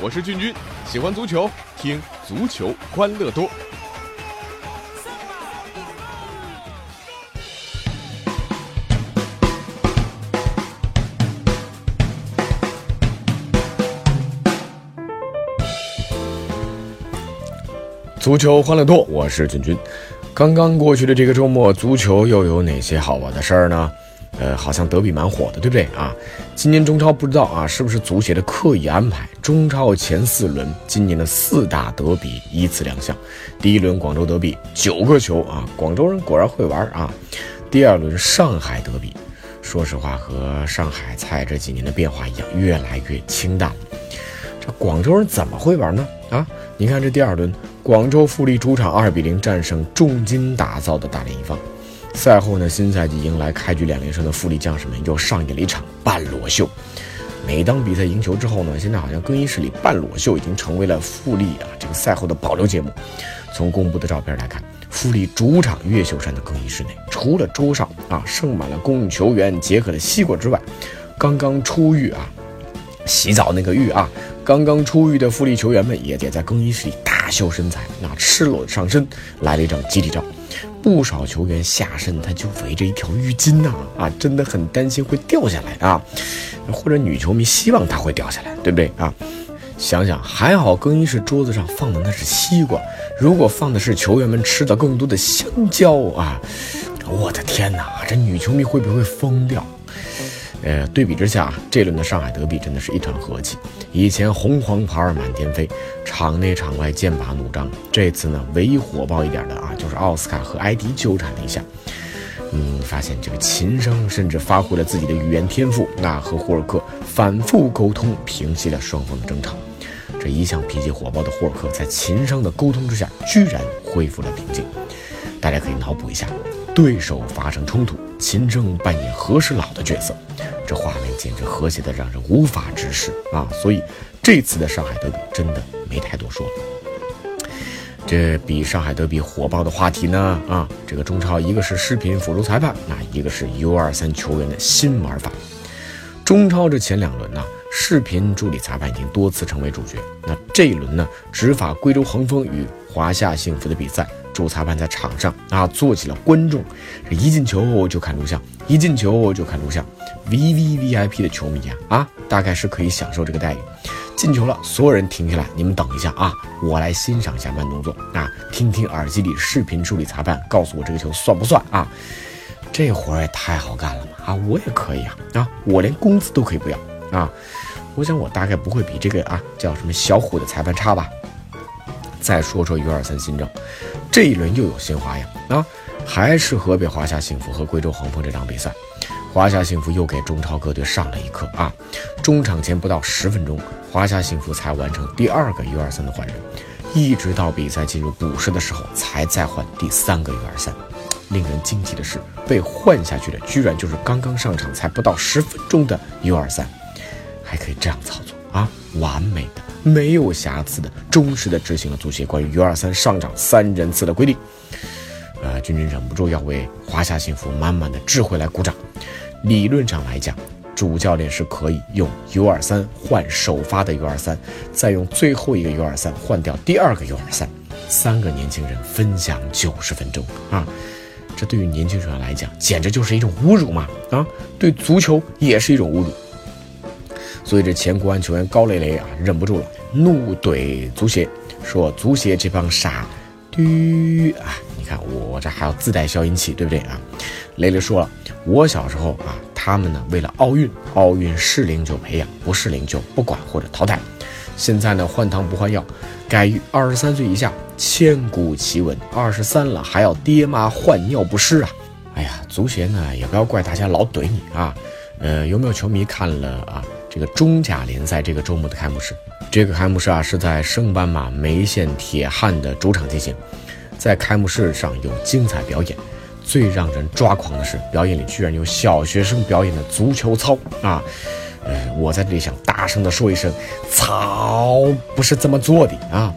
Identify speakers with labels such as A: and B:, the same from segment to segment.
A: 我是俊君，喜欢足球，听足球欢乐多。足球欢乐多，我是俊君。刚刚过去的这个周末，足球又有哪些好玩的事儿呢？呃，好像德比蛮火的，对不对啊？今年中超不知道啊，是不是足协的刻意安排？中超前四轮，今年的四大德比依次亮相。第一轮广州德比九个球啊，广州人果然会玩啊。第二轮上海德比，说实话和上海菜这几年的变化一样，越来越清淡。这广州人怎么会玩呢？啊，你看这第二轮，广州富力主场二比零战胜重金打造的大连一方。赛后呢，新赛季迎来开局两连胜的富力将士们又上演了一场半裸秀。每当比赛赢球之后呢，现在好像更衣室里半裸秀已经成为了富力啊这个赛后的保留节目。从公布的照片来看，富力主场越秀山的更衣室内，除了桌上啊盛满了供球员解渴的西瓜之外，刚刚出狱啊洗澡那个浴啊，刚刚出狱的富力球员们也也在更衣室里大秀身材，那赤裸上身来了一张集体照。不少球员下身他就围着一条浴巾呐，啊，真的很担心会掉下来啊，或者女球迷希望它会掉下来，对不对啊？想想还好，更衣室桌子上放的那是西瓜，如果放的是球员们吃的更多的香蕉啊，我的天哪，这女球迷会不会疯掉？呃，对比之下，这轮的上海德比真的是一团和气。以前红黄牌满天飞，场内场外剑拔弩张。这次呢，唯一火爆一点的啊，就是奥斯卡和埃迪纠缠了一下。嗯，发现这个琴声甚至发挥了自己的语言天赋，那和霍尔克反复沟通，平息了双方的争吵。这一向脾气火爆的霍尔克，在琴声的沟通之下，居然恢复了平静。大家可以脑补一下，对手发生冲突，秦升扮演和事佬的角色，这画面简直和谐的让人无法直视啊！所以这次的上海德比真的没太多说。这比上海德比火爆的话题呢啊，这个中超一个是视频辅助裁判，那一个是 U23 球员的新玩法。中超这前两轮呢，视频助理裁判已经多次成为主角，那这一轮呢，执法贵州恒丰与华夏幸福的比赛。主裁判在场上啊，做起了观众，这一进球就看录像，一进球就看录像，V V V I P 的球迷啊啊，大概是可以享受这个待遇。进球了，所有人停下来，你们等一下啊，我来欣赏一下慢动作啊，听听耳机里视频助理裁判告诉我这个球算不算啊？这活儿也太好干了嘛啊，我也可以啊啊，我连工资都可以不要啊。我想我大概不会比这个啊叫什么小虎的裁判差吧。再说说 U 二三新政。这一轮又有新花样啊！还是河北华夏幸福和贵州恒丰这场比赛，华夏幸福又给中超各队上了一课啊！中场前不到十分钟，华夏幸福才完成第二个 U23 的换人，一直到比赛进入补时的时候才再换第三个 U23。令人惊奇的是，被换下去的居然就是刚刚上场才不到十分钟的 U23，还可以这样操作啊！完美的。没有瑕疵的、忠实的执行了足协关于 U23 上场三人次的规定。呃，君君忍不住要为华夏幸福满满的智慧来鼓掌。理论上来讲，主教练是可以用 U23 换首发的 U23，再用最后一个 U23 换掉第二个 U23，三个年轻人分享九十分钟啊！这对于年轻球员来讲，简直就是一种侮辱嘛！啊，对足球也是一种侮辱。所以这前国安球员高磊磊啊，忍不住了，怒怼足协，说：“足协这帮傻逼啊！你看我这还要自带消音器，对不对啊？”雷雷说了：“我小时候啊，他们呢为了奥运，奥运适龄就培养，不适龄就不管或者淘汰。现在呢换汤不换药，改于二十三岁以下，千古奇闻。二十三了还要爹妈换尿不湿啊！哎呀，足协呢也不要怪大家老怼你啊。呃，有没有球迷看了啊？”这个中甲联赛这个周末的开幕式，这个开幕式啊是在圣斑马梅县铁汉的主场进行，在开幕式上有精彩表演，最让人抓狂的是表演里居然有小学生表演的足球操啊！呃，我在这里想大声的说一声，操不是这么做的啊！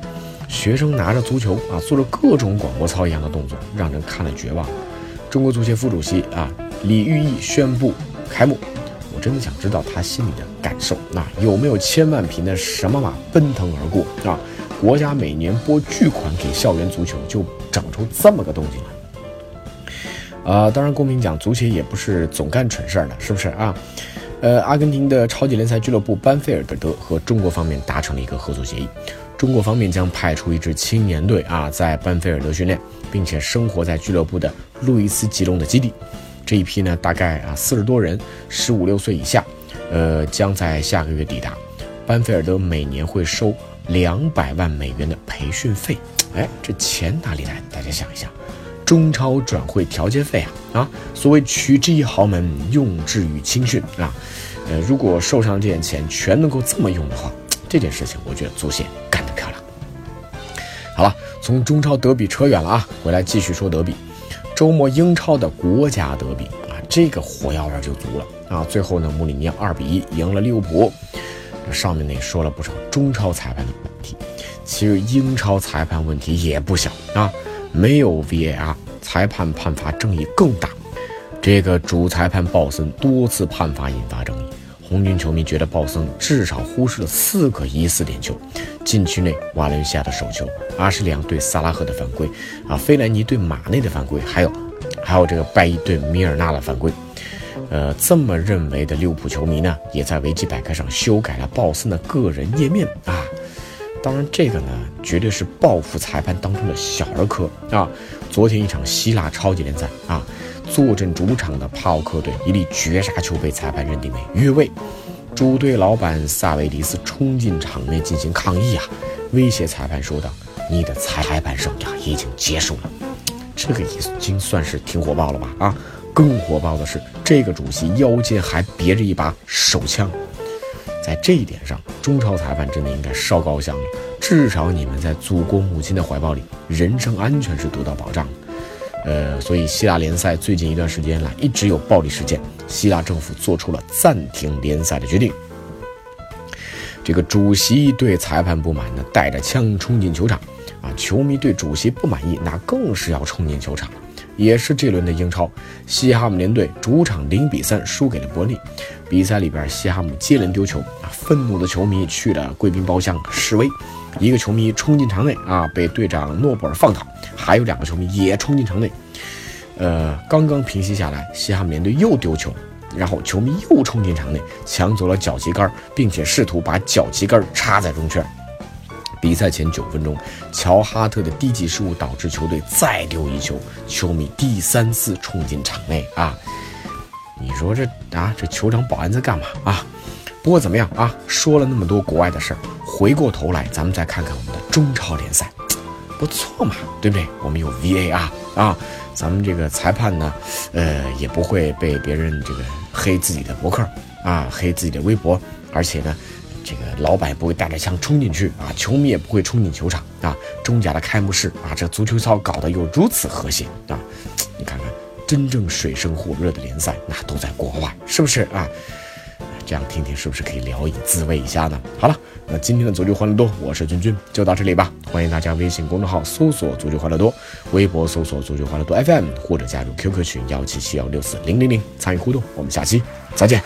A: 学生拿着足球啊，做着各种广播操一样的动作，让人看了绝望。中国足协副主席啊李玉毅宣布开幕。我真的想知道他心里的感受。那有没有千万匹的什么马奔腾而过啊？国家每年拨巨款给校园足球，就整出这么个动静来。啊，当然公平讲，足协也不是总干蠢事儿的，是不是啊？呃，阿根廷的超级联赛俱乐部班菲尔德和中国方面达成了一个合作协议，中国方面将派出一支青年队啊，在班菲尔德训练，并且生活在俱乐部的路易斯吉隆的基地。这一批呢，大概啊四十多人，十五六岁以下，呃，将在下个月抵达。班菲尔德每年会收两百万美元的培训费，哎，这钱哪里来？大家想一想，中超转会调节费啊啊！所谓取之于豪门，用之于青训啊。呃，如果受伤这点钱全能够这么用的话，这件事情我觉得足协干得漂亮。好了，从中超德比扯远了啊，回来继续说德比。周末英超的国家德比啊，这个火药味就足了啊。最后呢，穆里尼奥二比一赢了利物浦。上面呢也说了不少中超裁判的问题，其实英超裁判问题也不小啊。没有 VAR，裁判判罚争议更大。这个主裁判鲍森多次判罚引发争议，红军球迷觉得鲍森至少忽视了四个疑似点球：禁区内瓦伦西亚的手球，阿什利扬对萨拉赫的犯规，啊，费莱尼对马内的犯规，还有，还有这个拜伊对米尔纳的犯规。呃，这么认为的利物浦球迷呢，也在维基百科上修改了鲍森的个人页面啊。当然，这个呢，绝对是报复裁判当中的小儿科啊。昨天一场希腊超级联赛啊。坐镇主场的帕奥克队一粒绝杀球被裁判认定为越位，主队老板萨维迪斯冲进场内进行抗议啊，威胁裁判说道：“你的裁判生涯已经结束了。”这个已经算是挺火爆了吧？啊，更火爆的是这个主席腰间还别着一把手枪，在这一点上，中超裁判真的应该烧高香了。至少你们在祖国母亲的怀抱里，人身安全是得到保障。呃，所以希腊联赛最近一段时间来一直有暴力事件，希腊政府做出了暂停联赛的决定。这个主席对裁判不满呢，带着枪冲进球场，啊，球迷对主席不满意，那更是要冲进球场。也是这轮的英超，西汉姆联队主场零比三输给了伯利。比赛里边，西汉姆接连丢球，啊，愤怒的球迷去了贵宾包厢示威。一个球迷冲进场内啊，被队长诺布尔放倒，还有两个球迷也冲进场内。呃，刚刚平息下来，西汉姆联队又丢球，然后球迷又冲进场内，抢走了脚旗杆，并且试图把脚旗杆插在中圈。比赛前九分钟，乔哈特的低级失误导致球队再丢一球，球迷第三次冲进场内啊！你说这啊，这球场保安在干嘛啊？不过怎么样啊？说了那么多国外的事儿。回过头来，咱们再看看我们的中超联赛，不错嘛，对不对？我们有 VAR 啊，咱们这个裁判呢，呃，也不会被别人这个黑自己的博客啊，黑自己的微博，而且呢，这个老板不会带着枪冲进去啊，球迷也不会冲进球场啊。中甲的开幕式啊，这足球操搞得又如此和谐啊，你看看，真正水深火热的联赛，那都在国外，是不是啊？这样听听是不是可以聊以自慰一下呢？好了，那今天的足球欢乐多，我是君君，就到这里吧。欢迎大家微信公众号搜索“足球欢乐多”，微博搜索“足球欢乐多 FM”，或者加入 QQ 群幺七七幺六四零零零参与互动。我们下期再见。